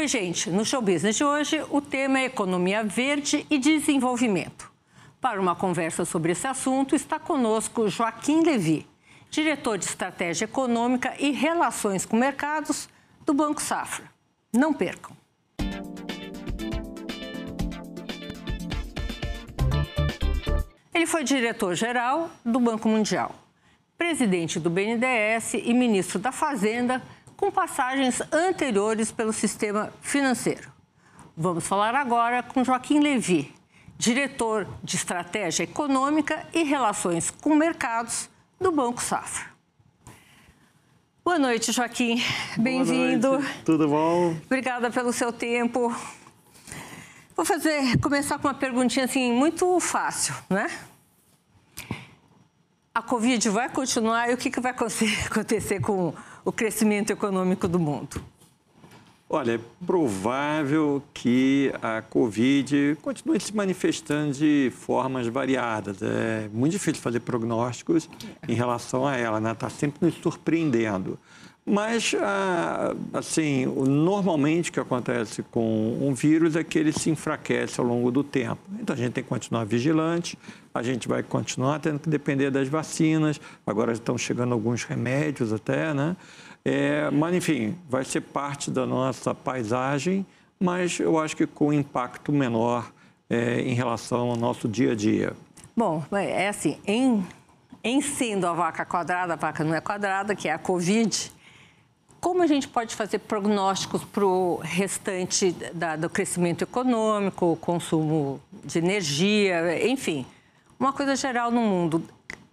Oi, gente. No Show Business de hoje, o tema é economia verde e desenvolvimento. Para uma conversa sobre esse assunto, está conosco Joaquim Levi, diretor de Estratégia Econômica e Relações com Mercados do Banco Safra. Não percam. Ele foi diretor-geral do Banco Mundial, presidente do BNDES e ministro da Fazenda, com passagens anteriores pelo sistema financeiro. Vamos falar agora com Joaquim Levi, diretor de Estratégia Econômica e Relações com Mercados do Banco Safra. Boa noite, Joaquim. Bem-vindo. Tudo bom? Obrigada pelo seu tempo. Vou fazer, começar com uma perguntinha assim muito fácil, né? A Covid vai continuar e o que, que vai acontecer com o crescimento econômico do mundo? Olha, é provável que a Covid continue se manifestando de formas variadas. É muito difícil fazer prognósticos em relação a ela, né? Está sempre nos surpreendendo. Mas, ah, assim, normalmente o que acontece com um vírus é que ele se enfraquece ao longo do tempo. Então, a gente tem que continuar vigilante, a gente vai continuar tendo que depender das vacinas. Agora estão chegando alguns remédios até, né? É, mas, enfim, vai ser parte da nossa paisagem, mas eu acho que com impacto menor é, em relação ao nosso dia a dia. Bom, é assim, em, em sendo a vaca quadrada, a vaca não é quadrada, que é a Covid, como a gente pode fazer prognósticos para o restante da, do crescimento econômico, consumo de energia, enfim, uma coisa geral no mundo?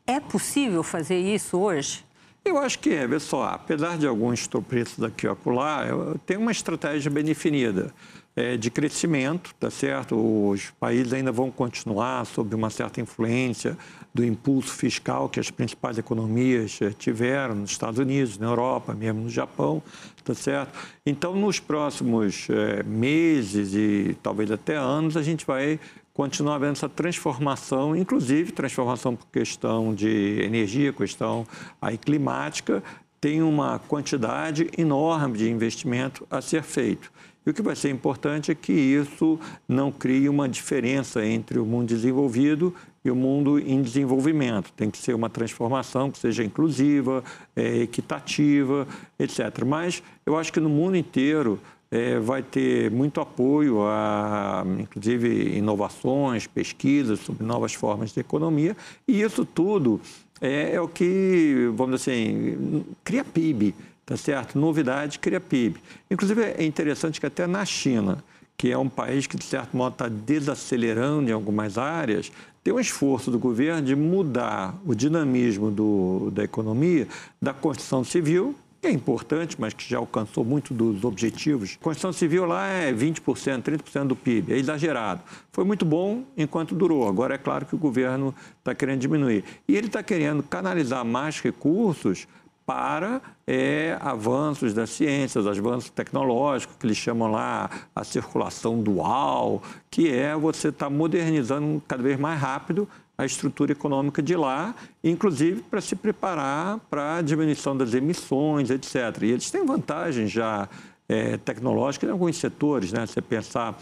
É possível fazer isso hoje? Eu acho que é, vê só, apesar de alguns tropeços aqui e acolá, tem uma estratégia bem definida é, de crescimento, tá certo? Os países ainda vão continuar sob uma certa influência do impulso fiscal que as principais economias é, tiveram nos Estados Unidos, na Europa, mesmo no Japão, tá certo? Então, nos próximos é, meses e talvez até anos, a gente vai continuar vendo essa transformação, inclusive transformação por questão de energia, questão aí climática, tem uma quantidade enorme de investimento a ser feito. E o que vai ser importante é que isso não crie uma diferença entre o mundo desenvolvido e o mundo em desenvolvimento. Tem que ser uma transformação que seja inclusiva, é, equitativa, etc. Mas eu acho que no mundo inteiro é, vai ter muito apoio a, inclusive, inovações, pesquisas sobre novas formas de economia, e isso tudo é, é o que, vamos dizer assim, cria PIB tá certo? Novidade cria PIB. Inclusive, é interessante que até na China, que é um país que, de certo modo, está desacelerando em algumas áreas, tem um esforço do governo de mudar o dinamismo do, da economia, da construção civil, que é importante, mas que já alcançou muito dos objetivos. A construção civil lá é 20%, 30% do PIB, é exagerado. Foi muito bom enquanto durou. Agora é claro que o governo está querendo diminuir. E ele está querendo canalizar mais recursos para é, avanços das ciências, avanços tecnológicos, que eles chamam lá a circulação dual, que é você estar tá modernizando cada vez mais rápido a estrutura econômica de lá, inclusive para se preparar para a diminuição das emissões, etc. E eles têm vantagens já é, tecnológicas em alguns setores, né? Você pensar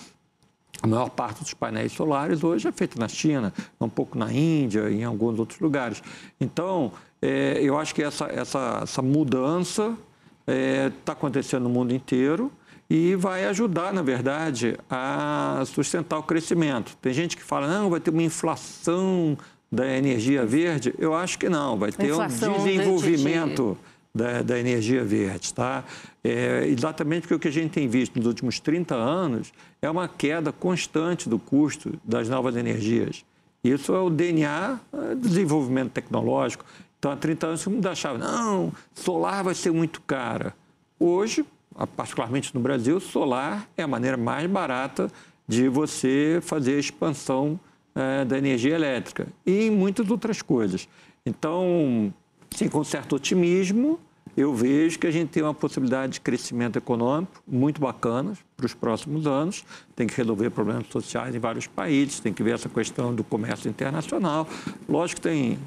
a maior parte dos painéis solares hoje é feita na China, um pouco na Índia e em alguns outros lugares. Então, é, eu acho que essa, essa, essa mudança está é, tá acontecendo no mundo inteiro e vai ajudar, na verdade, a sustentar o crescimento. Tem gente que fala, não, vai ter uma inflação da energia verde. Eu acho que não, vai ter um desenvolvimento da, da, energia verde. Tá? É, exatamente porque o que a gente tem visto nos últimos 30 anos é uma queda constante do custo das novas energias. Isso é o DNA do desenvolvimento tecnológico. Então, há 30 anos, todo mundo achava, não, solar vai ser muito cara. Hoje, particularmente no Brasil, solar é a maneira mais barata de você fazer a expansão é, da energia elétrica e em muitas outras coisas. Então, sim, com certo otimismo, eu vejo que a gente tem uma possibilidade de crescimento econômico muito bacana para os próximos anos. Tem que resolver problemas sociais em vários países, tem que ver essa questão do comércio internacional. Lógico que tem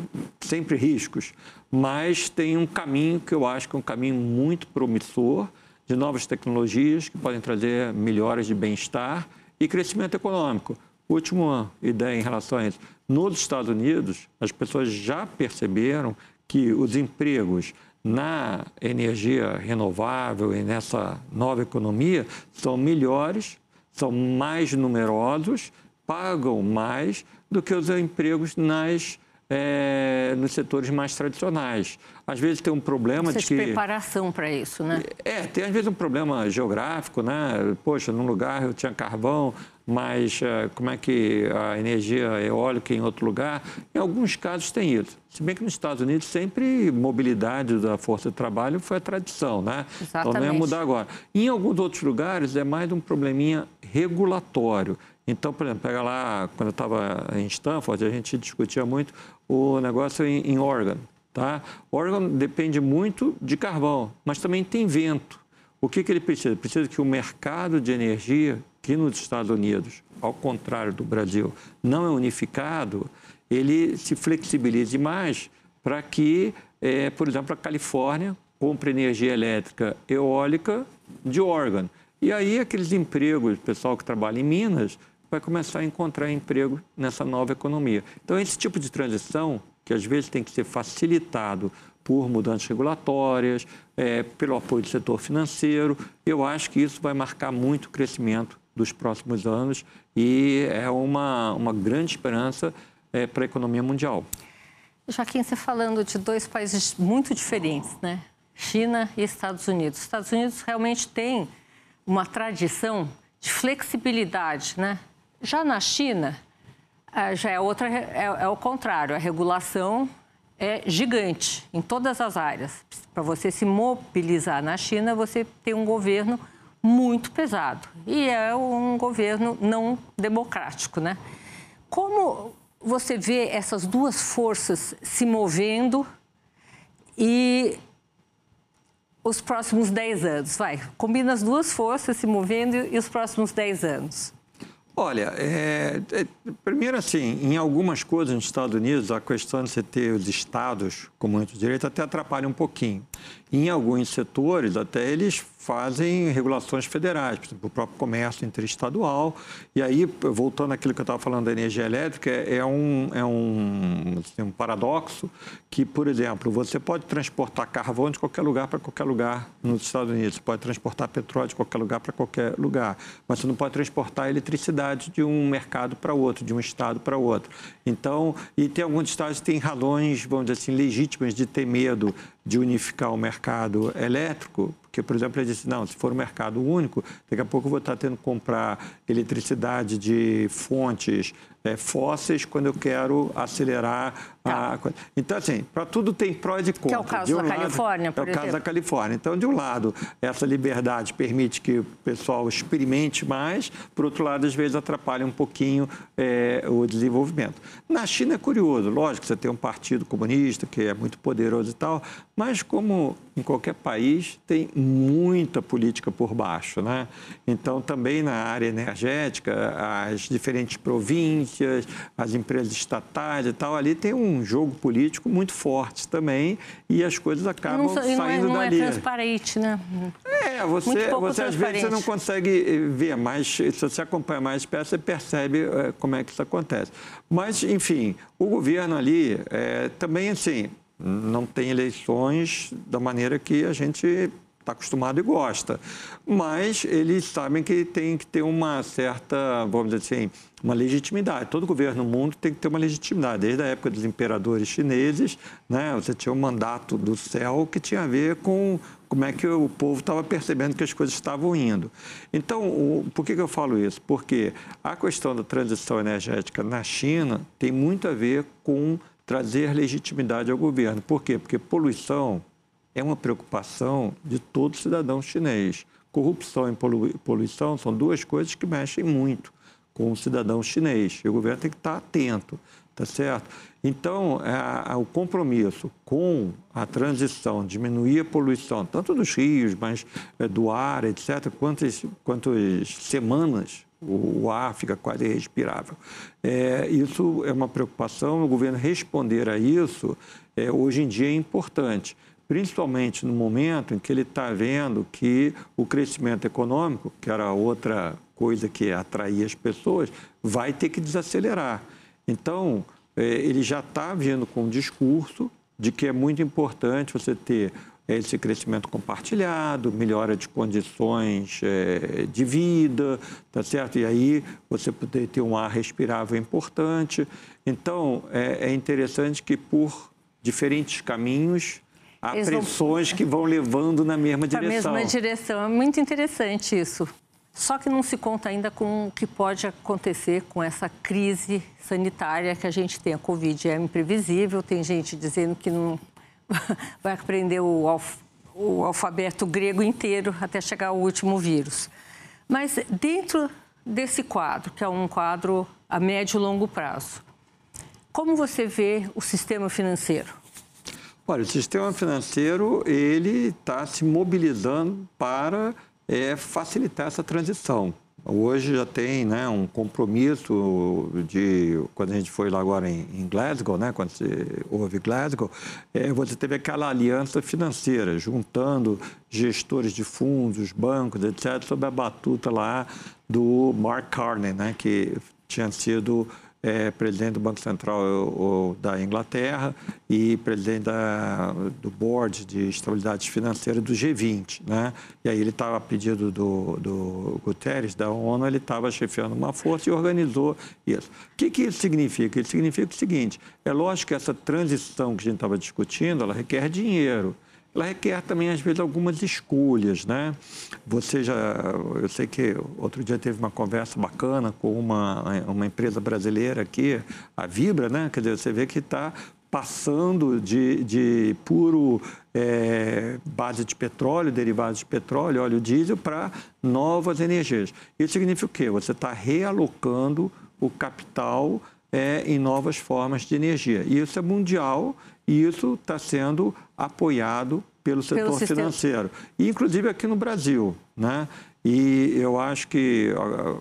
sempre riscos, mas tem um caminho que eu acho que é um caminho muito promissor de novas tecnologias que podem trazer melhoras de bem-estar e crescimento econômico. Última ideia em relação a isso. Nos Estados Unidos, as pessoas já perceberam que os empregos na energia renovável e nessa nova economia são melhores, são mais numerosos, pagam mais do que os empregos nas é, nos setores mais tradicionais. Às vezes tem um problema Você de que... preparação para isso, né? É, tem às vezes um problema geográfico, né? Poxa, num lugar eu tinha carvão, mas uh, como é que a energia eólica em outro lugar? Em alguns casos tem isso. Se bem que nos Estados Unidos sempre mobilidade da força de trabalho foi a tradição, né? Exatamente. Então não ia mudar agora. Em alguns outros lugares é mais um probleminha regulatório. Então, por exemplo, pega lá, quando eu estava em Stanford, a gente discutia muito o negócio em, em Oregon. Tá? Oregon depende muito de carvão, mas também tem vento. O que, que ele precisa? Precisa que o mercado de energia aqui nos Estados Unidos, ao contrário do Brasil, não é unificado, ele se flexibilize mais para que, é, por exemplo, a Califórnia compre energia elétrica eólica de Oregon. E aí aqueles empregos, pessoal que trabalha em Minas, vai começar a encontrar emprego nessa nova economia. Então, esse tipo de transição, que às vezes tem que ser facilitado por mudanças regulatórias, é, pelo apoio do setor financeiro, eu acho que isso vai marcar muito o crescimento dos próximos anos e é uma, uma grande esperança é, para a economia mundial. Joaquim, você falando de dois países muito diferentes, né? China e Estados Unidos. Estados Unidos realmente tem uma tradição de flexibilidade, né? Já na China, é, já é outra, é, é o contrário, a regulação é gigante em todas as áreas. Para você se mobilizar na China, você tem um governo muito pesado e é um governo não democrático, né? Como você vê essas duas forças se movendo e os próximos 10 anos? Vai, combina as duas forças se movendo e os próximos 10 anos. Olha, é, é, primeiro assim, em algumas coisas nos Estados Unidos, a questão de você ter os estados com muito direito até atrapalha um pouquinho. Em alguns setores, até eles fazem regulações federais, por exemplo, o próprio comércio interestadual. E aí, voltando àquilo que eu estava falando da energia elétrica, é um, é um, assim, um paradoxo que, por exemplo, você pode transportar carvão de qualquer lugar para qualquer lugar nos Estados Unidos, você pode transportar petróleo de qualquer lugar para qualquer lugar, mas você não pode transportar eletricidade de um mercado para outro, de um estado para outro. Então, e tem alguns estados que têm razões, vamos dizer assim, legítimas de ter medo de unificar o mercado elétrico, porque, por exemplo, ele disse, não, se for um mercado único, daqui a pouco eu vou estar tendo que comprar eletricidade de fontes é, fósseis quando eu quero acelerar tá. a coisa. Então, assim, para tudo tem prós e contras. Que é o caso um da lado, Califórnia, por É o caso da Califórnia. Então, de um lado, essa liberdade permite que o pessoal experimente mais, por outro lado, às vezes atrapalha um pouquinho é, o desenvolvimento. Na China é curioso, lógico, você tem um partido comunista que é muito poderoso e tal, mas como em qualquer país, tem muita política por baixo, né? Então, também na área energética, as diferentes províncias, as empresas estatais e tal, ali tem um jogo político muito forte também e as coisas acabam não, saindo não é, não dali. Não é transparente, né? É, você, você às vezes você não consegue ver, mas se você acompanha mais perto, você percebe é, como é que isso acontece. Mas, enfim, o governo ali é, também, assim, não tem eleições da maneira que a gente está acostumado e gosta. Mas eles sabem que tem que ter uma certa, vamos dizer assim, uma legitimidade. Todo governo no mundo tem que ter uma legitimidade. Desde a época dos imperadores chineses, né, você tinha um mandato do céu que tinha a ver com como é que o povo estava percebendo que as coisas estavam indo. Então, o, por que, que eu falo isso? Porque a questão da transição energética na China tem muito a ver com trazer legitimidade ao governo. Por quê? Porque poluição é uma preocupação de todo cidadão chinês. Corrupção e poluição são duas coisas que mexem muito com o cidadão chinês. E o governo tem que estar atento, tá certo? Então, é, o compromisso com a transição, diminuir a poluição, tanto dos rios, mas é, do ar, etc., quantas, quantas semanas o, ar fica quase irrespirável. É, isso é uma preocupação, o governo responder a isso, é, hoje em dia é importante. Principalmente no momento em que ele está vendo que o crescimento econômico, que era outra coisa que atraía as pessoas, vai ter que desacelerar. Então, é, ele já está vindo com um discurso de que é muito importante você ter esse crescimento compartilhado, melhora de condições é, de vida, tá certo? E aí você poder ter um ar respirável é importante. Então, é, é interessante que por diferentes caminhos há Eles pressões vão... que vão levando na mesma direção. Na mesma direção. É muito interessante isso. Só que não se conta ainda com o que pode acontecer com essa crise sanitária que a gente tem. A Covid é imprevisível, tem gente dizendo que não vai aprender o, alf, o alfabeto grego inteiro até chegar ao último vírus. Mas dentro desse quadro, que é um quadro a médio e longo prazo, como você vê o sistema financeiro? Olha, o sistema financeiro ele está se mobilizando para é, facilitar essa transição. Hoje já tem né, um compromisso de, quando a gente foi lá agora em, em Glasgow, né, quando houve Glasgow, é, você teve aquela aliança financeira, juntando gestores de fundos, bancos, etc., sob a batuta lá do Mark Carney, né, que tinha sido é, presidente do Banco Central o, da Inglaterra e presidente da, do Board de Estabilidade Financeira do G20. Né? E aí ele estava, a pedido do, do Guterres, da ONU, ele estava chefiando uma força e organizou isso. O que, que isso significa? Isso significa o seguinte, é lógico que essa transição que a gente estava discutindo, ela requer dinheiro ela requer também, às vezes, algumas escolhas, né? Você já, eu sei que outro dia teve uma conversa bacana com uma, uma empresa brasileira aqui, a Vibra, né? Quer dizer, você vê que está passando de, de puro é, base de petróleo, derivados de petróleo, óleo diesel, para novas energias. Isso significa o quê? Você está realocando o capital é, em novas formas de energia. E isso é mundial e isso está sendo apoiado pelo setor pelo financeiro, e inclusive aqui no Brasil. Né? E eu acho que,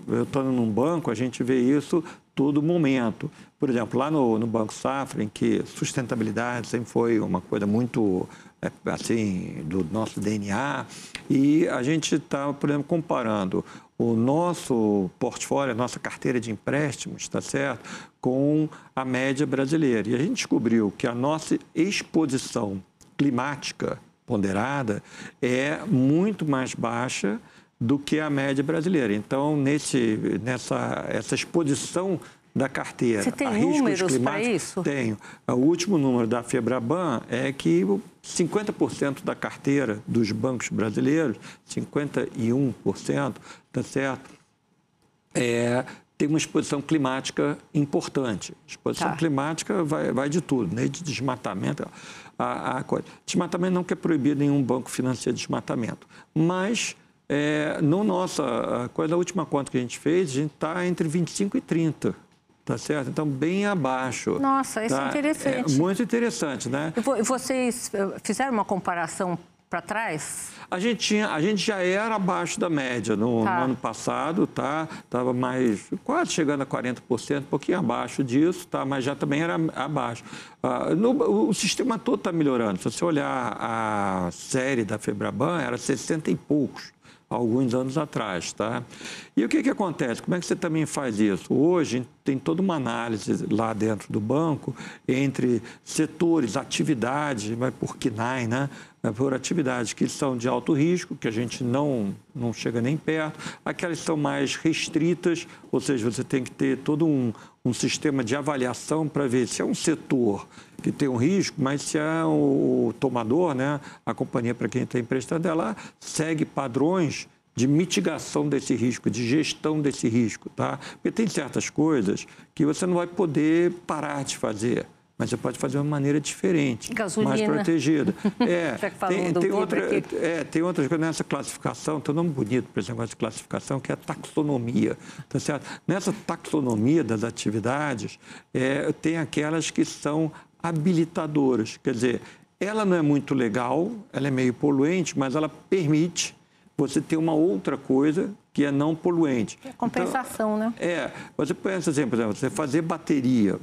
eu estou num banco, a gente vê isso todo momento. Por exemplo, lá no, no Banco Safra, em que sustentabilidade sempre foi uma coisa muito é, assim do nosso DNA, e a gente está, por exemplo, comparando o nosso portfólio, a nossa carteira de empréstimos, está certo, com a média brasileira. E a gente descobriu que a nossa exposição climática ponderada é muito mais baixa do que a média brasileira. Então, nesse, nessa essa exposição da carteira Você tem a números para isso? Tenho. O último número da Febraban é que 50% da carteira dos bancos brasileiros, 51%, tá certo? É, tem uma exposição climática importante. Exposição tá. climática vai, vai de tudo, né? de desmatamento. A, a coisa. Desmatamento não quer proibir nenhum banco financiar desmatamento, mas é, no nossa coisa, a última conta que a gente fez, a gente está entre 25 e 30 tá certo? Então, bem abaixo. Nossa, isso é tá? é interessante. É muito interessante, né? E vocês eh, fizeram uma comparação para trás? A gente, tinha, a gente já era abaixo da média no, tá. no ano passado, tá? Estava mais, quase chegando a 40%, um pouquinho abaixo disso, tá? Mas já também era abaixo. Uh, no, o sistema todo está melhorando. Se você olhar a série da Febraban, era 60 e poucos alguns anos atrás, tá? E o que, que acontece? Como é que você também faz isso? Hoje tem toda uma análise lá dentro do banco entre setores, atividades, vai por KINAI, né? Por atividades que são de alto risco, que a gente não, não chega nem perto, aquelas que são mais restritas, ou seja, você tem que ter todo um, um sistema de avaliação para ver se é um setor que tem um risco, mas se é o tomador, né, a companhia para quem está emprestando, ela segue padrões de mitigação desse risco, de gestão desse risco, tá? Porque tem certas coisas que você não vai poder parar de fazer mas você pode fazer de uma maneira diferente, Gasolina. mais protegida. É, tem, tem, outra, é, tem outras coisas nessa classificação, tem um nome bonito para esse negócio de classificação, que é a taxonomia. Tá certo? Nessa taxonomia das atividades, é, tem aquelas que são habilitadoras, quer dizer, ela não é muito legal, ela é meio poluente, mas ela permite você ter uma outra coisa que é não poluente. É compensação, então, né? É. Você pensa assim, por exemplo, você fazer bateria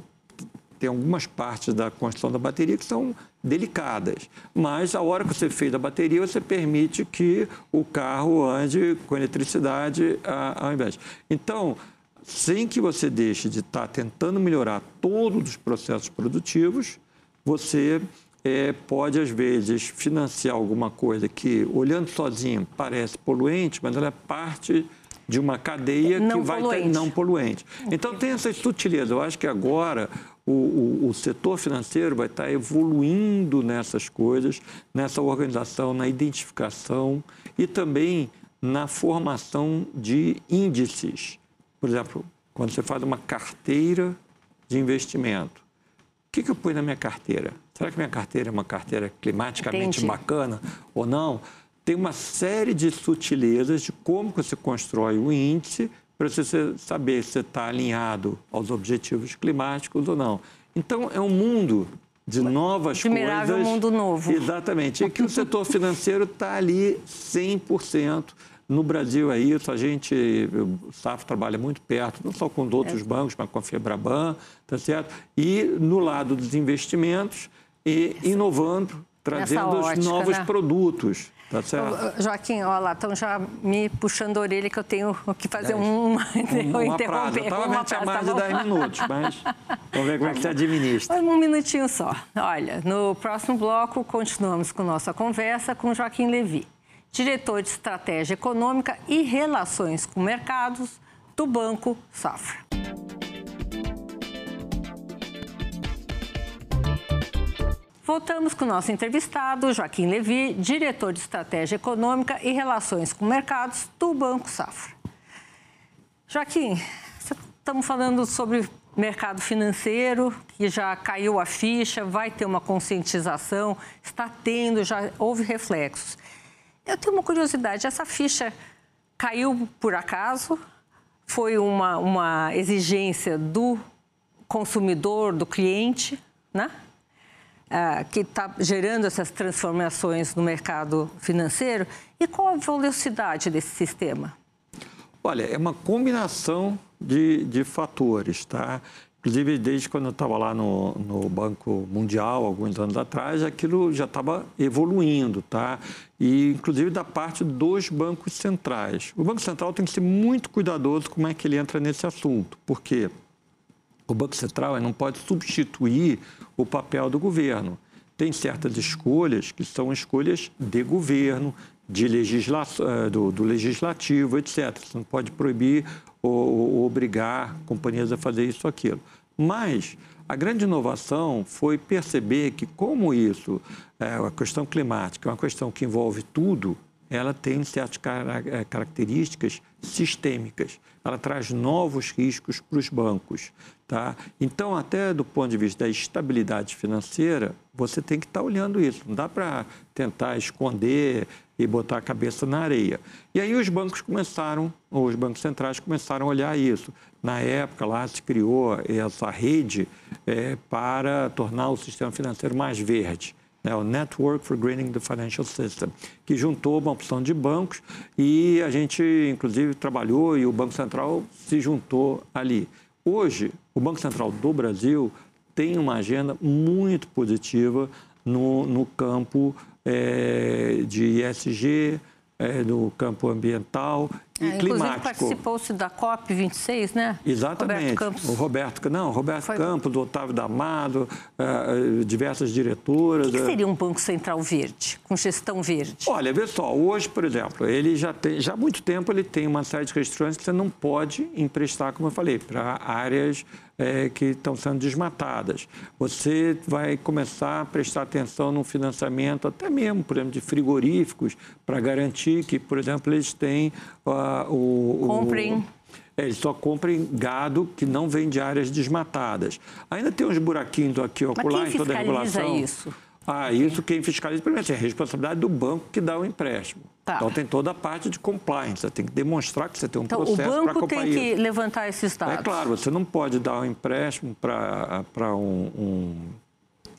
tem algumas partes da construção da bateria que são delicadas. Mas a hora que você fez a bateria, você permite que o carro ande com eletricidade ao invés. Então, sem que você deixe de estar tentando melhorar todos os processos produtivos, você é, pode, às vezes, financiar alguma coisa que, olhando sozinho, parece poluente, mas ela é parte de uma cadeia não que vai poluente. ter não poluente. Então, tem essas sutilezas. Eu acho que agora o, o, o, setor financeiro vai estar evoluindo nessas coisas, nessa organização, na identificação e também na formação de índices. Por exemplo, quando você faz uma carteira de investimento, o que, que eu ponho na minha carteira? Será que minha carteira é uma carteira climaticamente Entendi. bacana ou não? Tem uma série de sutilezas de como você constrói o índice para você saber se está alinhado aos objetivos climáticos ou não. Então, é um mundo de novas Admirável coisas. mundo novo. Exatamente. E que o setor financeiro está ali 100%. No Brasil é isso, a gente, o SAF trabalha muito perto, não só com outros é. bancos, mas com a Febraban, tá certo? E no lado dos investimentos, e inovando, trazendo ótica, os novos né? produtos. Tá certo? Joaquim, olha lá, estão já me puxando a orelha que eu tenho que fazer é. uma, uma, uma prazo. Eu estava vendo tinha mais tá de 10 minutos, mas vamos ver como é que você administra. Um minutinho só. Olha, no próximo bloco continuamos com nossa conversa com Joaquim Levi, diretor de Estratégia Econômica e Relações com Mercados do Banco Safra. Voltamos com o nosso entrevistado, Joaquim Levi, diretor de Estratégia Econômica e Relações com Mercados do Banco Safra. Joaquim, estamos falando sobre mercado financeiro, que já caiu a ficha, vai ter uma conscientização, está tendo, já houve reflexos. Eu tenho uma curiosidade, essa ficha caiu por acaso? Foi uma, uma exigência do consumidor, do cliente, né? Ah, que está gerando essas transformações no mercado financeiro e qual a velocidade desse sistema? Olha, é uma combinação de, de fatores, tá? Inclusive, desde quando eu estava lá no, no, Banco Mundial, alguns anos atrás, aquilo já estava evoluindo, tá? E, inclusive, da parte dos bancos centrais. O Banco Central tem que ser muito cuidadoso como é que ele entra nesse assunto. Por quê? O Banco Central não pode substituir o papel do governo. Tem certas escolhas que são escolhas de governo, de legisla... Eh, do, do, legislativo, etc. Você não pode proibir ou, ou obrigar companhias a fazer isso ou aquilo. Mas a grande inovação foi perceber que, como isso, é, a questão climática é uma questão que envolve tudo, ela tem certas eh, características sistêmicas. Ela traz novos riscos para os bancos. Tá? Então, até do ponto de vista da estabilidade financeira, você tem que estar tá olhando isso. Não dá para tentar esconder e botar a cabeça na areia. E aí os bancos começaram, os bancos centrais começaram a olhar isso. Na época lá se criou essa rede é, para tornar o sistema financeiro mais verde né, o Network for Greening the Financial System, que juntou uma opção de bancos e a gente, inclusive, trabalhou e o Banco Central se juntou ali. Hoje, o Banco Central do Brasil tem uma agenda muito positiva no, no campo é, de ESG, é, no campo ambiental e é, climático. participou-se da COP26, né? Exatamente. Roberto Campos. O Roberto, não, Roberto Foi... Campos, Otávio Damado, uh, diversas diretoras. O que, que, seria um Banco Central verde, com gestão verde? Olha, vê só, hoje, por exemplo, ele já tem, já há muito tempo ele tem uma série de restrições que você não pode emprestar, como eu falei, para áreas é, que estão sendo desmatadas. Você vai começar a prestar atenção no financiamento, até mesmo, por exemplo, de frigoríficos, para garantir que, por exemplo, eles têm uh, o. Comprem. O, é, eles só comprem gado que não vem de áreas desmatadas. Ainda tem uns buraquinhos aqui ocular em toda a regulação. isso? Ah, isso quem fiscaliza, primeiro, é a responsabilidade do banco que dá o empréstimo. Tá. Então tem toda a parte de compliance, você tem que demonstrar que você tem um então, processo para acompanhar. O banco tem que isso. levantar esses dados. É claro, você não pode dar um empréstimo para um, um,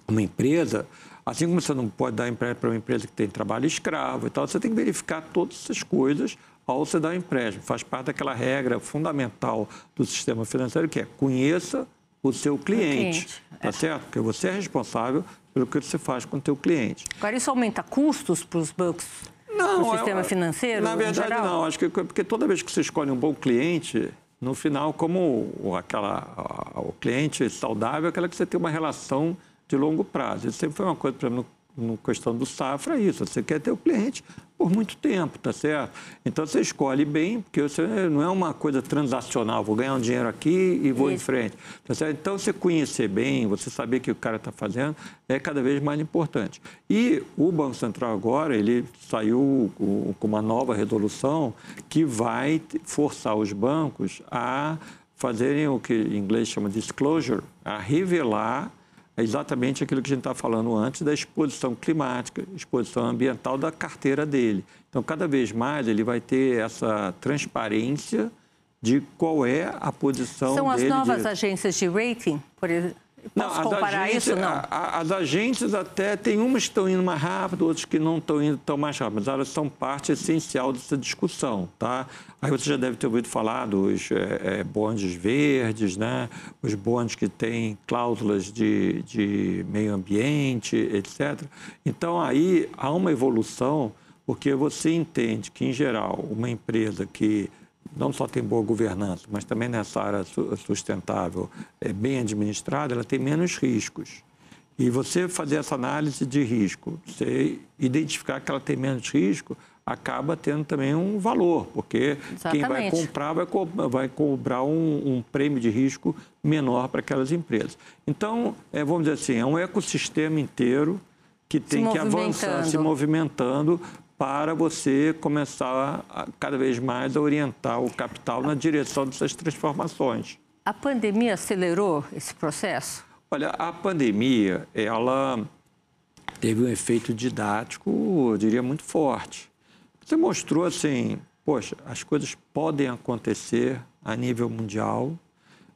uma empresa, assim como você não pode dar empréstimo para uma empresa que tem trabalho escravo e tal, você tem que verificar todas essas coisas ao você dar um empréstimo. Faz parte daquela regra fundamental do sistema financeiro que é conheça o seu cliente, o cliente. tá é. certo? Porque você é responsável pelo que você faz com o teu cliente. Agora, isso aumenta custos para os bancos? Não, no sistema financeiro? Na verdade, não. Acho que porque toda vez que você escolhe um bom cliente, no final, como aquela, o cliente saudável, é aquela que você tem uma relação de longo prazo. Isso sempre foi uma coisa, para mim, no questão do safra, é isso. Você quer ter o cliente por muito tempo, tá certo? Então você escolhe bem, porque você não é uma coisa transacional, vou ganhar um dinheiro aqui e vou isso. em frente. Tá certo? Então você conhecer bem, você saber o que o cara está fazendo, é cada vez mais importante. E o Banco Central agora, ele saiu com uma nova resolução que vai forçar os bancos a fazerem o que em inglês chama disclosure, a revelar é exatamente aquilo que a gente estava falando antes da exposição climática, exposição ambiental da carteira dele. Então, cada vez mais ele vai ter essa transparência de qual é a posição São dele. São as novas de... agências de rating, por exemplo? Posso não, comparar isso? Não. A, as agências até, tem umas que estão indo mais rápido, outras que não estão indo tão mais rápido, mas elas são parte essencial dessa discussão, tá? Aí você já deve ter ouvido falar dos é, é, bondes verdes, né? Os bondes que têm cláusulas de, de meio ambiente, etc. Então, aí há uma evolução, porque você entende que, em geral, uma empresa que não só tem boa governança, mas também nessa área sustentável, é bem administrada, ela tem menos riscos. E você fazer essa análise de risco, você identificar que ela tem menos risco, acaba tendo também um valor, porque Exatamente. quem vai comprar vai, co vai cobrar um, um, prêmio de risco menor para aquelas empresas. Então, é, vamos dizer assim, é um ecossistema inteiro que tem que avançar, se movimentando para você começar a, cada vez mais a orientar o capital na direção dessas transformações. A pandemia acelerou esse processo? Olha, a pandemia, ela teve um efeito didático, eu diria, muito forte. Você mostrou assim, poxa, as coisas podem acontecer a nível mundial.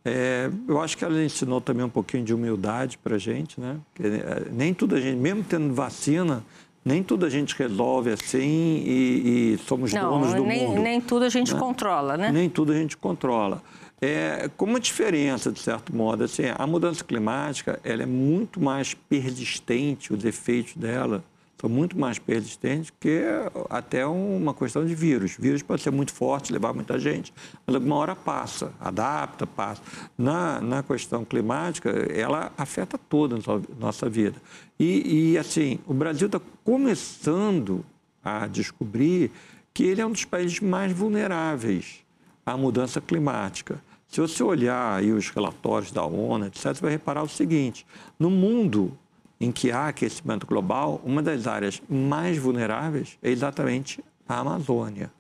É, eu acho que ela ensinou também um pouquinho de humildade para a gente, né? Porque, é, nem tudo a gente, mesmo tendo vacina, nem tudo a gente resolve assim e, e somos Não, donos do nem, mundo. Nem tudo a gente né? controla, né? Nem tudo a gente controla. É, com uma diferença, de certo modo, assim, a mudança climática ela é muito mais persistente, os efeitos dela são muito mais persistentes que até uma questão de vírus. Vírus pode ser muito forte, levar muita gente, mas alguma hora passa, adapta, passa. Na, na questão climática, ela afeta toda a nossa vida. E, e assim, o Brasil está começando a descobrir que ele é um dos países mais vulneráveis à mudança climática. Se você olhar aí os relatórios da ONU, etc., você vai reparar o seguinte: no mundo em que há aquecimento global, uma das áreas mais vulneráveis é exatamente a Amazônia.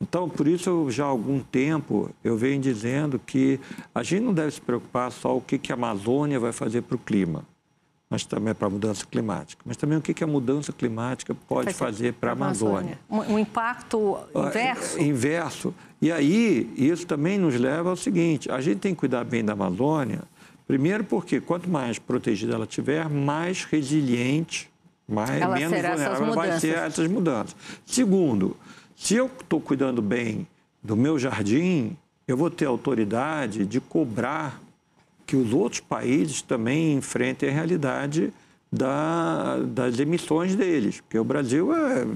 Então, por isso, já há algum tempo, eu venho dizendo que a gente não deve se preocupar só o que, que a Amazônia vai fazer para o clima, mas também para a mudança climática, mas também o que, que a mudança climática pode fazer para a Amazônia. Um, um impacto inverso? É, inverso. E aí, isso também nos leva ao seguinte, a gente tem que cuidar bem da Amazônia, Primeiro porque quanto mais protegida ela tiver, mais resiliente, mais, ela menos vulnerável ela vai ser essas mudanças. Segundo, se eu estou cuidando bem do meu jardim, eu vou ter autoridade de cobrar que os outros países também enfrentem a realidade da, das emissões deles, porque o Brasil é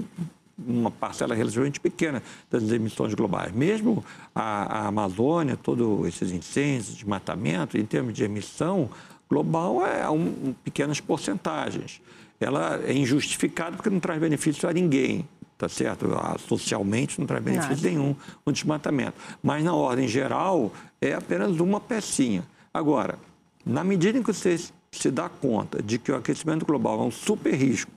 uma parcela relativamente pequena das emissões globais. Mesmo a, a Amazônia, todos esses incêndios, desmatamento, em termos de emissão global, é um, um, pequenas porcentagens. Ela é injustificada porque não traz benefício a ninguém, tá certo? Socialmente não traz benefício nenhum o desmatamento. Mas, na ordem geral, é apenas uma pecinha. Agora, na medida em que você se dá conta de que o aquecimento global é um super risco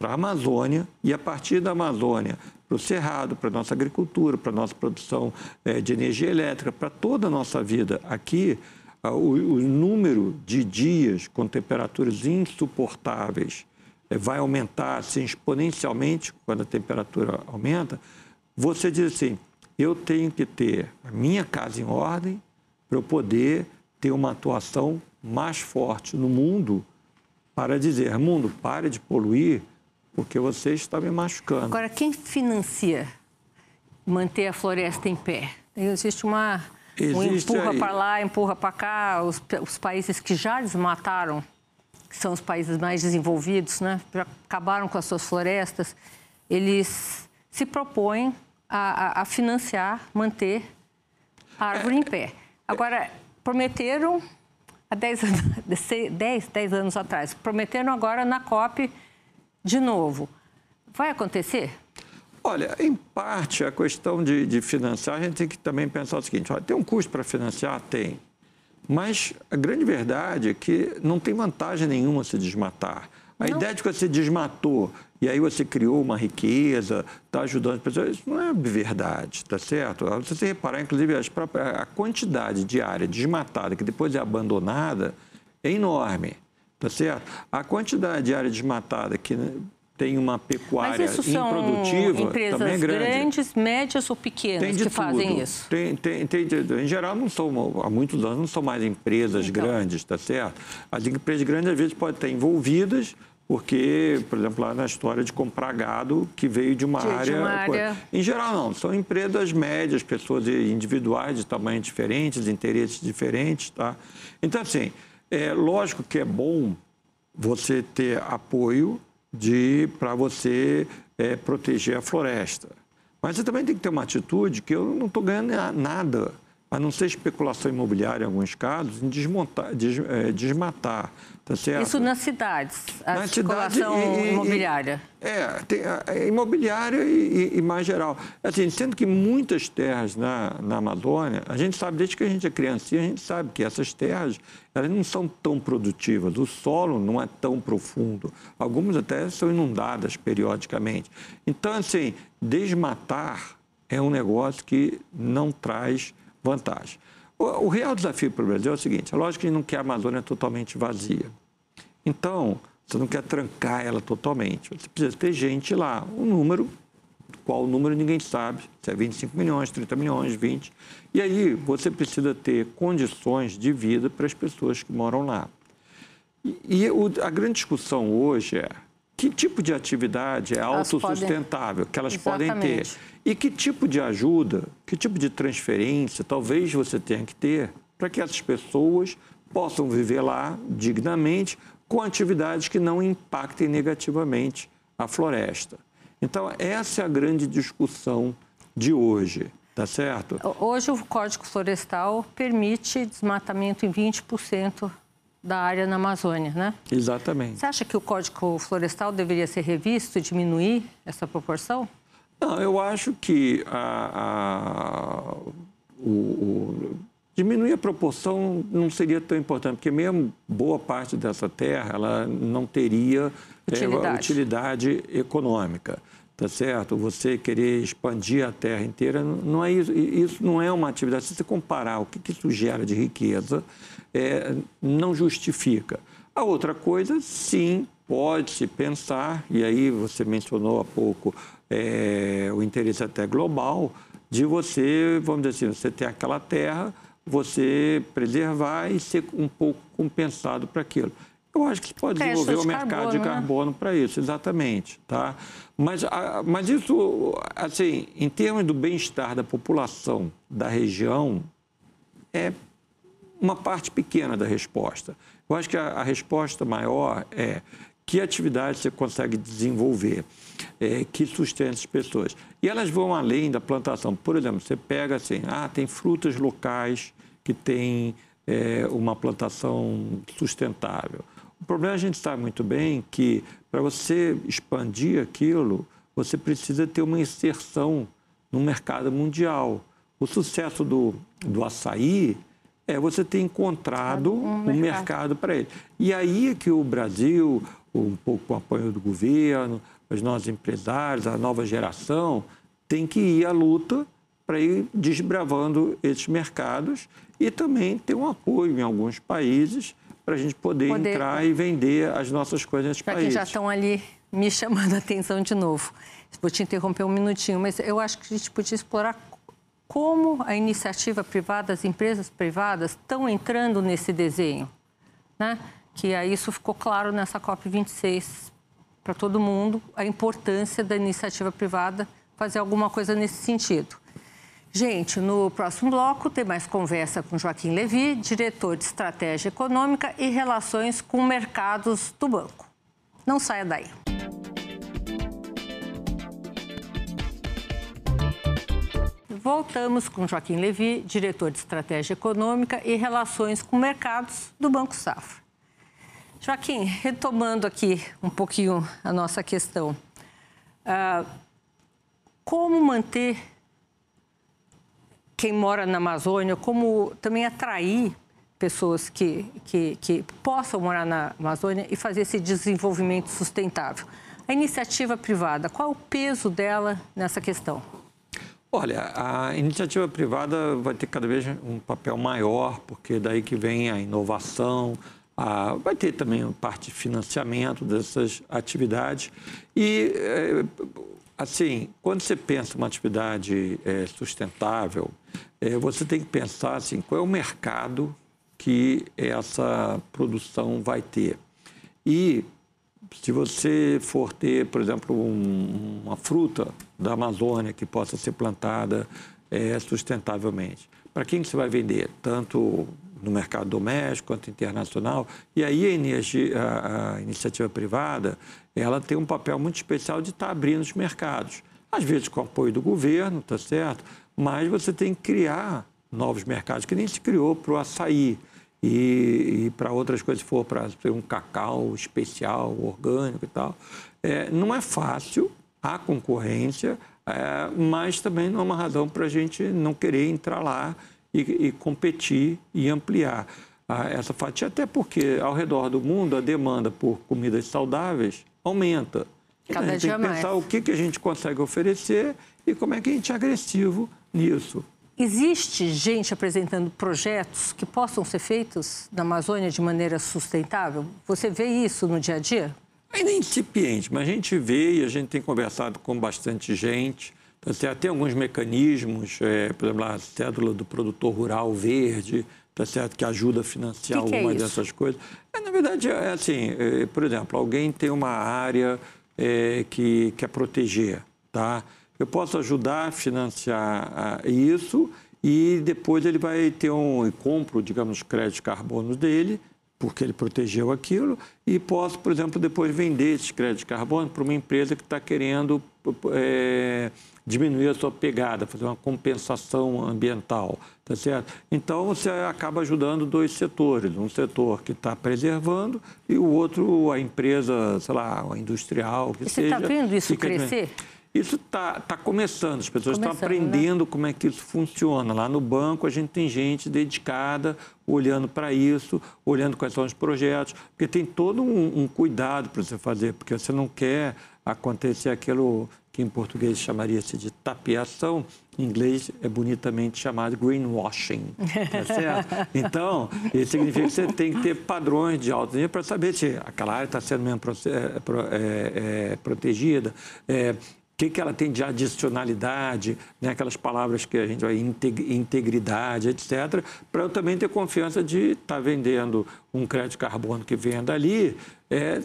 para a Amazônia e a partir da Amazônia para o Cerrado, para a nossa agricultura, para a nossa produção é, de energia elétrica, para toda a nossa vida aqui, o, o, número de dias com temperaturas insuportáveis é, vai aumentar assim, exponencialmente quando a temperatura aumenta. Você diz assim: eu tenho que ter a minha casa em ordem para eu poder ter uma atuação mais forte no mundo para dizer, mundo, pare de poluir, porque você está me machucando. Agora, quem financia manter a floresta em pé? Existe uma. Existe um empurra para lá, empurra para cá, os, os países que já desmataram que são os países mais desenvolvidos, né, já acabaram com as suas florestas, eles se propõem a, a, a financiar, manter a árvore em pé. Agora, prometeram há 10, 10, 10 anos atrás, prometeram agora na COP de novo. Vai acontecer? Olha, em parte, a questão de, de financiar, a gente tem que também pensar o seguinte: olha, tem um custo para financiar? Tem. Mas a grande verdade é que não tem vantagem nenhuma se desmatar. A não. ideia de que você desmatou e aí você criou uma riqueza, está ajudando as pessoas, isso não é verdade, tá certo? Se você reparar, inclusive, próprias, a quantidade de área desmatada que depois é abandonada é enorme, tá certo? A quantidade de área desmatada que tem uma pecuária Mas isso são improdutiva empresas também é grande. grandes, médias ou pequenas que tudo. fazem isso? Tem, tem, tem, em geral, não são, há muitos anos não são mais empresas então. grandes, tá certo? As empresas grandes, às vezes, podem estar envolvidas porque, por exemplo, lá na história de comprar gado que veio de uma, de, área, de uma área... Em geral, não. São empresas médias, pessoas individuais de tamanhos diferentes, de interesses diferentes, tá? Então, assim, é lógico que é bom você ter apoio de para você é, proteger a floresta. Mas você também tem que ter uma atitude que eu não estou ganhando nada, a não ser especulação imobiliária em alguns casos, em desmontar, des, é, desmatar. Tá? Isso nas cidades, a Na cidade, e, imobiliária. E, é, tem, é, imobiliária e, mais geral. Assim, sendo que muitas terras na, na Amazônia, a gente sabe, desde que a gente é criancinha, a gente sabe que essas terras elas não são tão produtivas, o solo não é tão profundo. Algumas até são inundadas periodicamente. Então, assim, desmatar é um negócio que não traz vantagem. O, o real desafio para o Brasil é o seguinte: é lógico que a gente não quer a Amazônia totalmente vazia. Então, você não quer trancar ela totalmente. Você precisa ter gente lá. Um número, qual número ninguém sabe. Se é 25 milhões, 30 milhões, 20. E aí você precisa ter condições de vida para as pessoas que moram lá. E, e o, a grande discussão hoje é que tipo de atividade é autossustentável que elas Exatamente. podem ter. E que tipo de ajuda, que tipo de transferência talvez você tenha que ter para que essas pessoas possam viver lá dignamente com atividades que não impactem negativamente a floresta. Então, essa é a grande discussão de hoje, tá certo? Hoje, o Código Florestal permite desmatamento em 20% da área na Amazônia, né? Exatamente. Você acha que o Código Florestal deveria ser revisto e diminuir essa proporção? Não, eu acho que a, a o, o Diminuir a proporção não seria tão importante, porque mesmo boa parte dessa terra ela não teria utilidade, é, utilidade econômica. Tá certo? Você querer expandir a terra inteira, não é isso, isso não é uma atividade. Se você comparar o que isso gera de riqueza, é, não justifica. A outra coisa, sim, pode-se pensar, e aí você mencionou há pouco é, o interesse até global, de você, vamos dizer assim, você ter aquela terra você preservar e ser um pouco compensado para aquilo. Eu acho que se pode desenvolver o mercado carbono, de carbono né? para isso, exatamente. Tá? Mas, mas isso, assim, em termos do bem-estar da população da região, é uma parte pequena da resposta. Eu acho que a, a resposta maior é que atividade você consegue desenvolver é, que sustenta as pessoas. E elas vão além da plantação. Por exemplo, você pega assim, ah, tem frutas locais que têm é, uma plantação sustentável. O problema a gente sabe muito bem que para você expandir aquilo, você precisa ter uma inserção no mercado mundial. O sucesso do, do açaí é você ter encontrado um mercado, um mercado para ele. E aí é que o Brasil, um pouco com o apoio do governo, os nossos empresários, a nova geração, tem que ir à luta para ir desbravando esses mercados e também ter um apoio em alguns países para a gente poder, poder, entrar e vender as nossas coisas nesses países. que já estão ali me chamando a atenção de novo. Vou te interromper um minutinho, mas eu acho que a gente podia explorar como a iniciativa privada, as empresas privadas estão entrando nesse desenho, né? Que aí isso ficou claro nessa COP26 para todo mundo, a importância da iniciativa privada fazer alguma coisa nesse sentido. Gente, no próximo bloco tem mais conversa com Joaquim Levi, diretor de Estratégia Econômica e Relações com Mercados do Banco. Não saia daí. Voltamos com Joaquim Levi, diretor de Estratégia Econômica e Relações com Mercados do Banco Safra. Joaquim, retomando aqui um pouquinho a nossa questão, uh, como manter quem mora na Amazônia, como também atrair pessoas que, que, que possam morar na Amazônia e fazer esse desenvolvimento sustentável. A iniciativa privada, qual é o peso dela nessa questão? Olha, a iniciativa privada vai ter cada vez um papel maior, porque daí que vem a inovação, a, vai ter também parte de financiamento dessas atividades. E eh, Assim, quando você pensa uma atividade é, sustentável, é, você tem que pensar assim, qual é o mercado que essa produção vai ter. E se você for ter, por exemplo, um, uma fruta da Amazônia que possa ser plantada é, sustentavelmente, para quem que você vai vender? Tanto no mercado doméstico quanto internacional. E aí a, energia, a, a iniciativa privada ela tem um papel muito especial de estar tá abrindo os mercados. Às vezes com apoio do governo, tá certo? Mas você tem que criar novos mercados, que nem se criou para o açaí e, e para outras coisas, se for para um cacau especial, orgânico e tal. É, não é fácil, há concorrência, é, mas também não é uma razão para a gente não querer entrar lá e, e competir e ampliar essa fatia, até porque ao redor do mundo a demanda por comidas saudáveis aumenta. Cada a gente tem que pensar mais. o que, que a gente consegue oferecer e como é que a gente é agressivo nisso. Existe gente apresentando projetos que possam ser feitos na Amazônia de maneira sustentável? Você vê isso no dia a dia? Ainda é incipiente, mas a gente vê e a gente tem conversado com bastante gente. Tá Tem alguns mecanismos, é, por exemplo, a cédula do produtor rural verde, tá certo? que ajuda a financiar que algumas que é dessas coisas. É, na verdade, é assim, é, por exemplo, alguém tem uma área é, que quer proteger, tá? Eu posso ajudar a financiar isso e depois ele vai ter um... Eu compro, digamos, créditos carbono dele, porque ele protegeu aquilo, e posso, por exemplo, depois vender esses créditos de carbono para uma empresa que está querendo é, diminuir a sua pegada, fazer uma compensação ambiental, tá certo? Então você acaba ajudando dois setores, um setor que está preservando e o outro a empresa, sei lá, a industrial que e Você está vendo isso crescer? Isso está tá começando, as pessoas estão aprendendo né? como é que isso funciona. Lá no banco, a gente tem gente dedicada, olhando para isso, olhando quais são os projetos, porque tem todo um, um cuidado para você fazer, porque você não quer acontecer aquilo que em português chamaria-se de tapeação, em inglês é bonitamente chamado greenwashing. Tá certo? Então, isso significa que você tem que ter padrões de alto nível para saber se aquela área está sendo mesmo é, é, é, protegida. É, que, que ela tem de adicionalidade, né? aquelas palavras que a gente vai, integridade, etc., para eu também ter confiança de estar tá vendendo um crédito carbono que venda ali, é,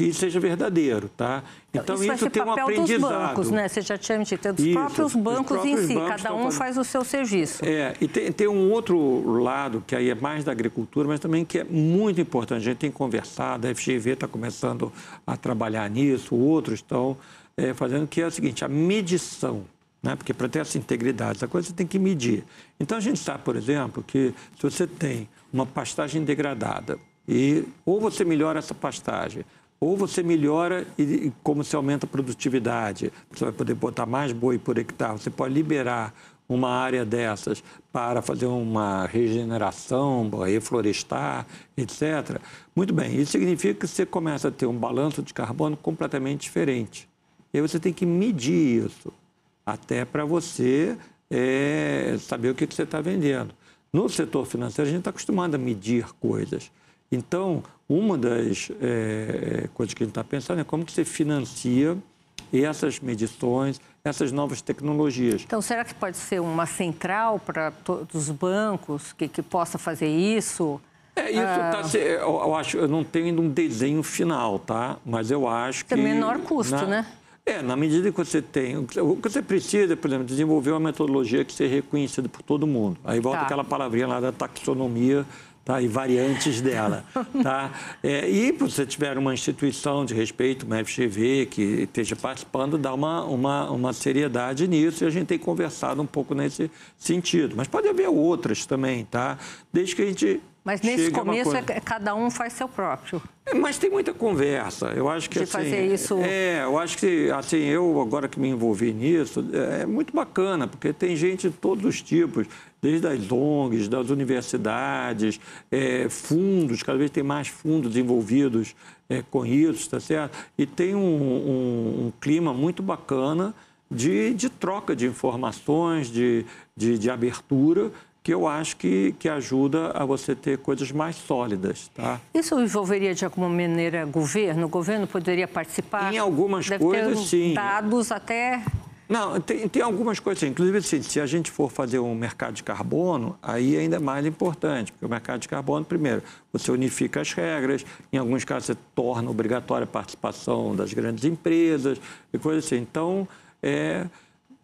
que seja verdadeiro, tá? Então, isso, isso tem um aprendizado. dos bancos, né? Você já tinha me dito, dos isso, próprios bancos próprios em si, cada um faz o seu serviço. É, e tem, tem, um outro lado, que aí é mais da agricultura, mas também que é muito importante. A gente tem conversado, a FGV está começando a trabalhar nisso, outros estão é, fazendo, que é o seguinte, a medição. Né? Porque para ter essa integridade, essa coisa você tem que medir. Então a gente sabe, por exemplo, que se você tem uma pastagem degradada, e ou você melhora essa pastagem, ou você melhora e, como você aumenta a produtividade, você vai poder botar mais boi por hectare, você pode liberar uma área dessas para fazer uma regeneração, reflorestar, etc. Muito bem, isso significa que você começa a ter um balanço de carbono completamente diferente. E aí você tem que medir isso, até para você é, saber o que, que você está vendendo. No setor financeiro, a gente está acostumado a medir coisas. Então, uma das é, coisas que a gente está pensando é como que você financia essas medições, essas novas tecnologias. Então, será que pode ser uma central para todos os bancos que, que possa fazer isso? É, isso ah. tá, eu, eu, acho, eu não tenho ainda um desenho final, tá? Mas eu acho que... É menor custo, na, né? É, na medida que você tem. O que você precisa, por exemplo, desenvolver uma metodologia que seja reconhecida por todo mundo. Aí volta tá. aquela palavrinha lá da taxonomia tá? e variantes dela. Tá? É, e se você tiver uma instituição de respeito, uma FGV, que esteja participando, dá uma, uma, uma seriedade nisso e a gente tem conversado um pouco nesse sentido. Mas pode haver outras também, tá? Desde que a gente mas nesse começo é, cada um faz seu próprio. É, mas tem muita conversa. Eu acho que de assim, fazer isso. É, eu acho que assim eu agora que me envolvi nisso é muito bacana porque tem gente de todos os tipos, desde as ONGs, das universidades, é, fundos, cada vez tem mais fundos envolvidos é, com isso, tá certo? E tem um, um, um clima muito bacana de, de troca de informações, de, de, de abertura que eu acho que, que ajuda a você ter coisas mais sólidas. Tá? Isso envolveria de alguma maneira governo? O governo poderia participar? Em algumas Deve coisas, ter sim. Dados até. Não, tem, tem algumas coisas, inclusive assim, se a gente for fazer um mercado de carbono, aí é ainda mais importante, porque o mercado de carbono, primeiro, você unifica as regras, em alguns casos você torna obrigatória a participação das grandes empresas e coisas assim. Então, é,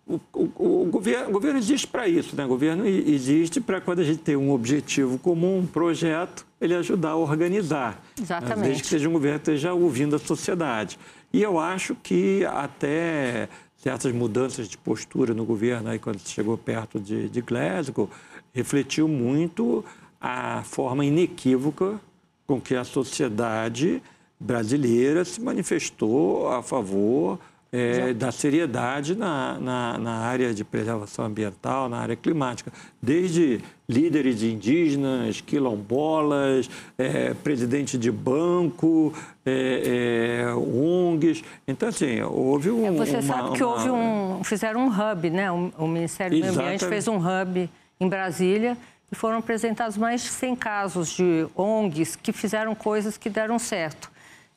o, o, o, governo, o governo existe para isso, né? O governo existe para quando a gente tem um objetivo comum, um projeto, ele ajudar a organizar. Exatamente. Desde que seja um governo que esteja ouvindo a sociedade. E eu acho que até certas mudanças de postura no governo, aí quando chegou perto de, de Glasgow, refletiu muito a forma inequívoca com que a sociedade brasileira se manifestou a favor é, da seriedade na, na, na, área de preservação ambiental, na área climática, desde líderes indígenas, quilombolas, é, presidente de banco, é, é ONGs. Então, assim, houve um. É, você uma, sabe que uma... houve um. Fizeram um hub, né? O, o Ministério do Meio Ambiente fez um hub em Brasília e foram apresentados mais de 100 casos de ONGs que fizeram coisas que deram certo.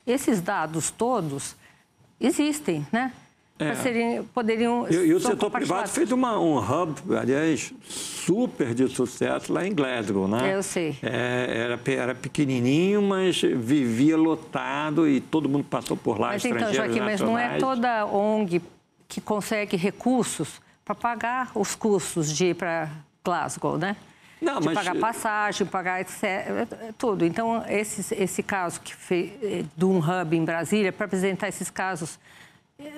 Esses dados todos existem, né? É. Serem, poderiam e, e o setor privado fez uma, um hub, aliás, super de sucesso lá em Glasgow, né? Eu sei. É, era, era pequenininho, mas vivia lotado e todo mundo passou por lá, Mas então, Joaquim, mas não é toda ONG que consegue recursos para pagar os custos de ir para Glasgow, né? Não, de mas... pagar passagem, pagar etc, tudo. Então, esse, esse caso que fez, de um hub em Brasília, para apresentar esses casos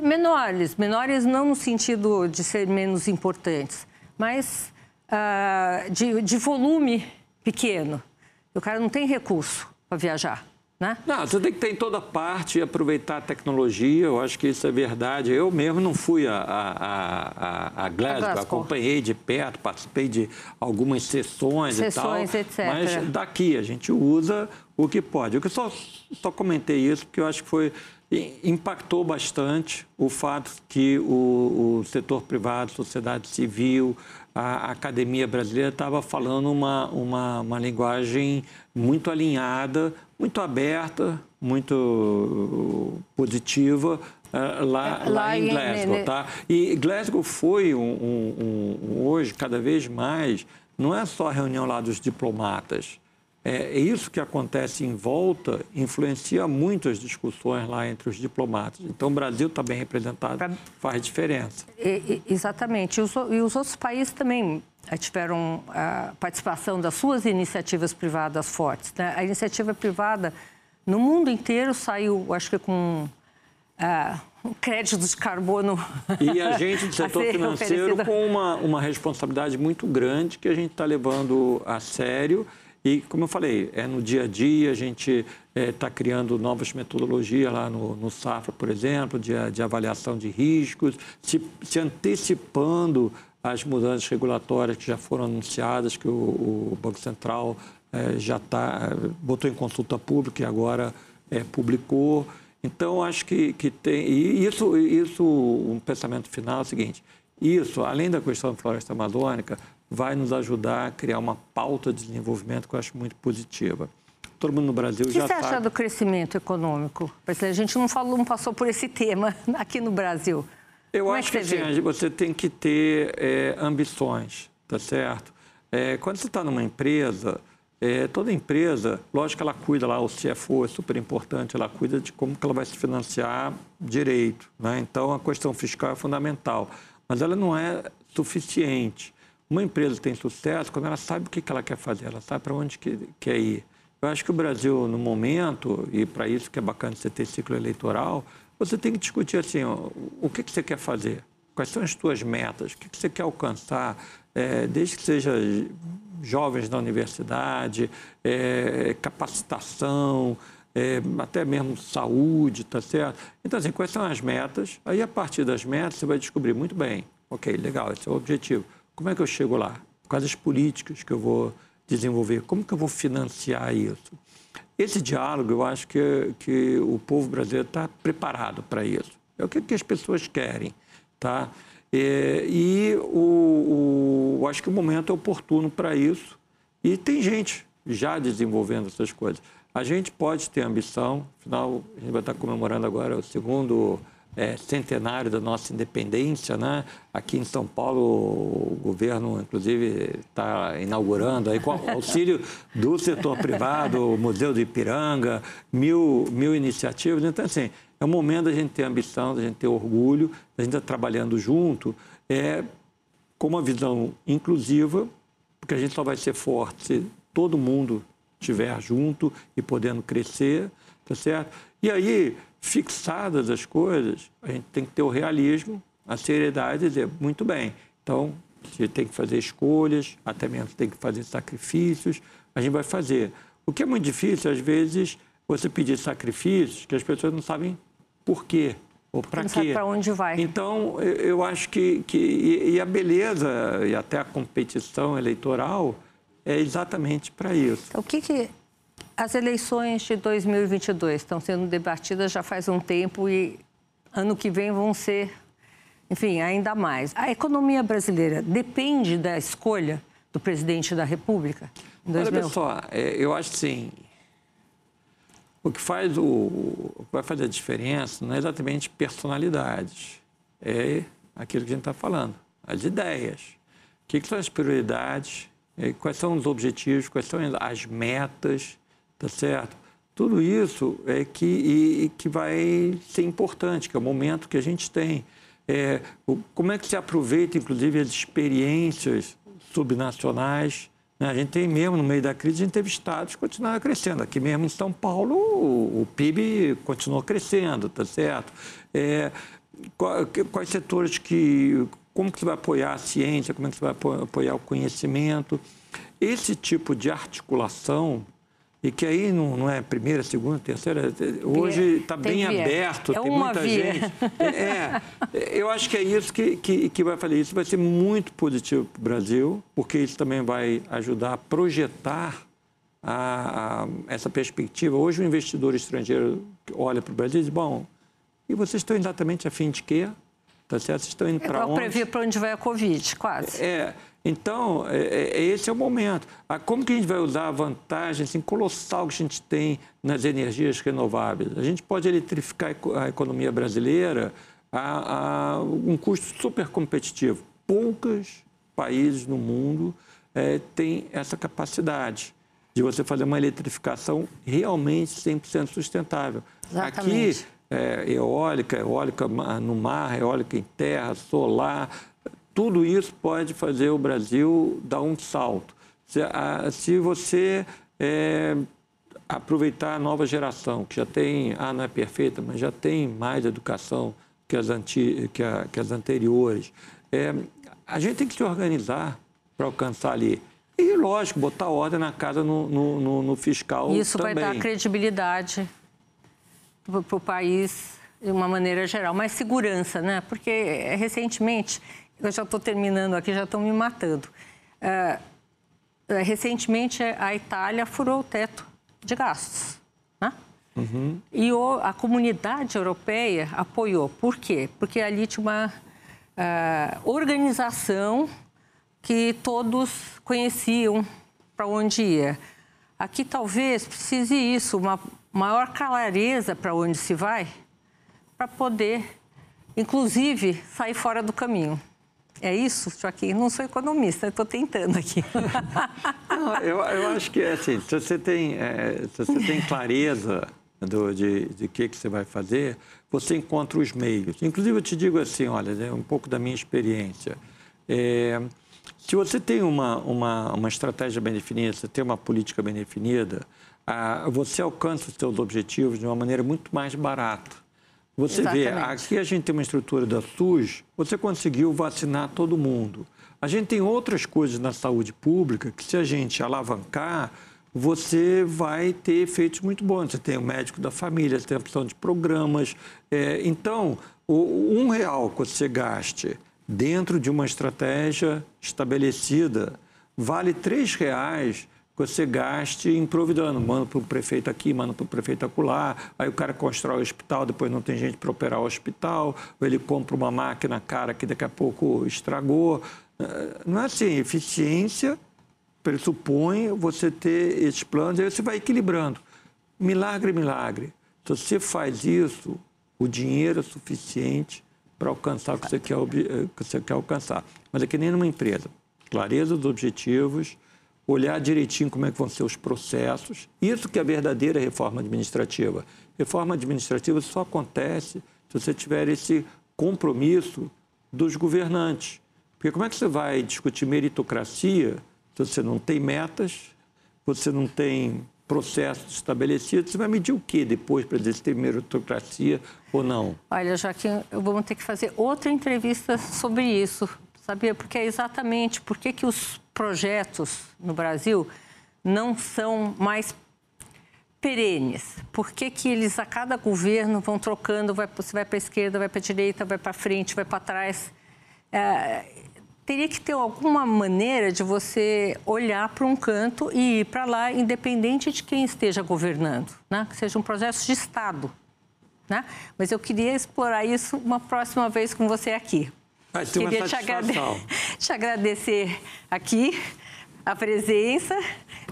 menores, menores não no sentido de ser menos importantes, mas uh, de, de volume pequeno. O cara não tem recurso para viajar. Né? Não, você tem que ter em toda parte e aproveitar a tecnologia, eu acho que isso é verdade. Eu mesmo não fui a, a, a, a Glasgow, Glasgow. acompanhei de perto, participei de algumas sessões, sessões e tal. Etc. Mas daqui a gente usa o que pode. Eu só, só comentei isso porque eu acho que foi impactou bastante o fato que o, o setor privado, sociedade civil, a academia brasileira estava falando uma, uma, uma linguagem muito alinhada, muito aberta, muito positiva uh, lá, é, lá, lá, em Glasgow. Tá? E Glasgow foi um, um, um, hoje, cada vez mais, não é só a reunião lá dos diplomatas, é, é, isso que acontece em volta influencia muito as discussões lá entre os diplomatas. Então, o Brasil está bem representado, pra... faz diferença. E, exatamente. E os, e os, outros países também eh, tiveram a participação das suas iniciativas privadas fortes. Né? A iniciativa privada, no mundo inteiro, saiu, acho que com uh, créditos de carbono. E a gente do setor financeiro oferecido. com uma, uma responsabilidade muito grande que a gente está levando a sério e, como eu falei, é no dia a dia, a gente está é, criando novas metodologias lá no, no Safra, por exemplo, de, de avaliação de riscos, se, se, antecipando as mudanças regulatórias que já foram anunciadas, que o, o Banco Central é, já tá, botou em consulta pública e agora é, publicou. Então, acho que, que tem. E isso, isso, um pensamento final é o seguinte: isso, além da questão da floresta amazônica, vai nos ajudar a criar uma pauta de desenvolvimento que eu acho muito positiva. Todo mundo no Brasil já está... O que você acha do crescimento econômico? A gente não, falou, não passou por esse tema aqui no Brasil. Eu Como acho é que, que assim, você tem que ter é, ambições, tá certo? É, quando você está numa empresa, é, toda empresa, lógico que ela cuida lá, o CFO é super importante, ela cuida de como que ela vai se financiar direito. Né? Então, a questão fiscal é fundamental, mas ela não é suficiente. Uma empresa tem sucesso quando ela sabe o que, ela quer fazer, ela sabe para onde que, quer ir. Eu acho que o Brasil, no momento, e para isso que é bacana você ter ciclo eleitoral, você tem que discutir assim, o que, que você quer fazer, quais são as suas metas, o que, que você quer alcançar, é, desde que seja jovens na universidade, é, capacitação, é, até mesmo saúde, tá certo? Então, assim, quais são as metas? Aí, a partir das metas, você vai descobrir muito bem, ok, legal, esse é o objetivo. Como é que eu chego lá? Quais as políticas que eu vou desenvolver? Como que eu vou financiar isso? Esse diálogo, eu acho que, que o povo brasileiro está preparado para isso. É o que, que as pessoas querem, tá? É, e o, o, acho que o momento é oportuno para isso. E tem gente já desenvolvendo essas coisas. A gente pode ter ambição, afinal, a gente vai estar comemorando agora o segundo é, centenário da nossa independência, né? Aqui em São Paulo, o governo, inclusive, está inaugurando, aí, com auxílio do setor privado, o Museu do Ipiranga, mil, mil iniciativas. Então, assim, é o momento da gente ter ambição, da gente ter orgulho, da gente estar trabalhando junto, é, com uma visão inclusiva, porque a gente só vai ser forte se todo mundo estiver junto e podendo crescer, tá certo? E aí, fixadas as coisas, a gente tem que ter o realismo, a seriedade e dizer, muito bem, então, a gente tem que fazer escolhas, até mesmo tem que fazer sacrifícios, a gente vai fazer. O que é muito difícil, às vezes, você pedir sacrifícios que as pessoas não sabem por quê? Ou para quê? para onde vai. Então, eu acho que, que e a beleza e até a competição eleitoral é exatamente para isso. Então, o que, que as eleições de 2022 estão sendo debatidas já faz um tempo e ano que vem vão ser, enfim, ainda mais. A economia brasileira depende da escolha do presidente da República? Olha, pessoal, é, eu acho assim, o que faz o, o que vai fazer a diferença não é exatamente personalidades, é aquilo que a gente está falando, as ideias. O que, que são as prioridades? É, quais são os objetivos? Quais são as metas? Tá certo? Tudo isso é que, e, que vai ser importante, que é o momento que a gente tem. É, o, como é que se aproveita, inclusive, as experiências subnacionais né? A gente tem mesmo, no meio da crise, a gente teve estados que continuaram crescendo. Aqui mesmo em São Paulo, o, PIB continuou crescendo, tá certo? É, quais setores que... Como que você vai apoiar a ciência, como é que você vai apoiar o conhecimento. Esse tipo de articulação e que aí não, não, é primeira, segunda, terceira. Hoje está bem via. aberto, é tem muita via. gente. É, eu acho que é isso que, que, que vai fazer. Isso vai ser muito positivo para o Brasil, porque isso também vai ajudar a projetar a, a, essa perspectiva. Hoje o investidor estrangeiro olha para o Brasil e diz, bom, e vocês estão exatamente a fim de quê? Tá certo? Estão indo para onde? prever para onde vai a Covid, quase. É, então, é, é, esse é o momento. Ah, como que a gente vai usar a vantagem assim, colossal que a gente tem nas energias renováveis? A gente pode eletrificar a economia brasileira a, a um custo super competitivo. Poucos países no mundo é, têm essa capacidade de você fazer uma eletrificação realmente 100% sustentável. Exatamente. Aqui, é, eólica, eólica no mar, eólica em terra, solar tudo isso pode fazer o Brasil dar um salto. Se, a, se você é, aproveitar a nova geração, que já tem, ah, não é perfeita, mas já tem mais educação que as, anti, que, a, que as anteriores, é, a gente tem que se organizar para alcançar ali. E, lógico, botar ordem na casa no, no, no, no fiscal Isso também. vai dar credibilidade para o país de uma maneira geral, mais segurança, né? Porque é, recentemente eu já estou terminando aqui, já estão me matando. É, é, recentemente, a Itália furou o teto de gastos. Né? Uhum. E o, a comunidade europeia apoiou. Por quê? Porque ali tinha uma uh, organização que todos conheciam para onde ia. Aqui talvez precise isso, uma maior clareza para onde se vai, para poder, inclusive, sair fora do caminho. É isso, Joaquim? Não sou economista, estou tentando aqui. Não, eu, eu, acho que é assim, se você tem, é, se você tem clareza do, de, de que, que você vai fazer, você encontra os meios. Inclusive, eu te digo assim, olha, é um pouco da minha experiência. É, se você tem uma, uma, uma estratégia bem definida, você tem uma política bem definida, ah, você alcança os seus objetivos de uma maneira muito mais barata. Você Exatamente. vê, aqui a gente tem uma estrutura da SUS, você conseguiu vacinar todo mundo. A gente tem outras coisas na saúde pública que, se a gente alavancar, você vai ter efeitos muito bons. Você tem o médico da família, você tem a opção de programas. É, então, o, um real que você gaste dentro de uma estratégia estabelecida vale três reais você gaste improvisando, manda para o prefeito aqui, manda para o prefeito acolá, aí o cara constrói o hospital, depois não tem gente para operar o hospital, ou ele compra uma máquina cara que daqui a pouco estragou. É, não é assim, eficiência pressupõe você ter esses planos, aí você vai equilibrando. Milagre, milagre. Se você faz isso, o dinheiro é suficiente para alcançar o que você, quer, eh, que você quer alcançar. Mas é que nem numa empresa. Clareza dos objetivos, olhar direitinho como é que vão ser os processos. Isso que é a verdadeira reforma administrativa. Reforma administrativa só acontece se você tiver esse compromisso dos governantes. Porque como é que você vai discutir meritocracia se você não tem metas, você não tem processos estabelecidos, você vai medir o que depois para dizer se tem meritocracia ou não? Olha, Joaquim, vamos ter que fazer outra entrevista sobre isso, sabia? Porque é exatamente por que, os projetos no Brasil não são mais perenes? Por que, que eles, a cada governo, vão trocando, vai, vai para a esquerda, vai para a direita, vai para frente, vai para trás? É, teria que ter alguma maneira de você olhar para um canto e ir para lá, independente de quem esteja governando, né? que seja um processo de Estado. Né? Mas eu queria explorar isso uma próxima vez com você aqui. Vai ter queria te, agrade... te agradecer aqui a presença.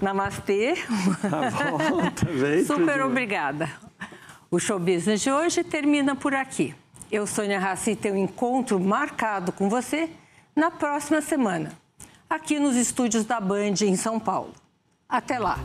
Namastê. Tá bom, também. Super obrigada. O Show Business de hoje termina por aqui. Eu, Sônia Raci, tenho um encontro marcado com você na próxima semana, aqui nos estúdios da Band em São Paulo. Até lá!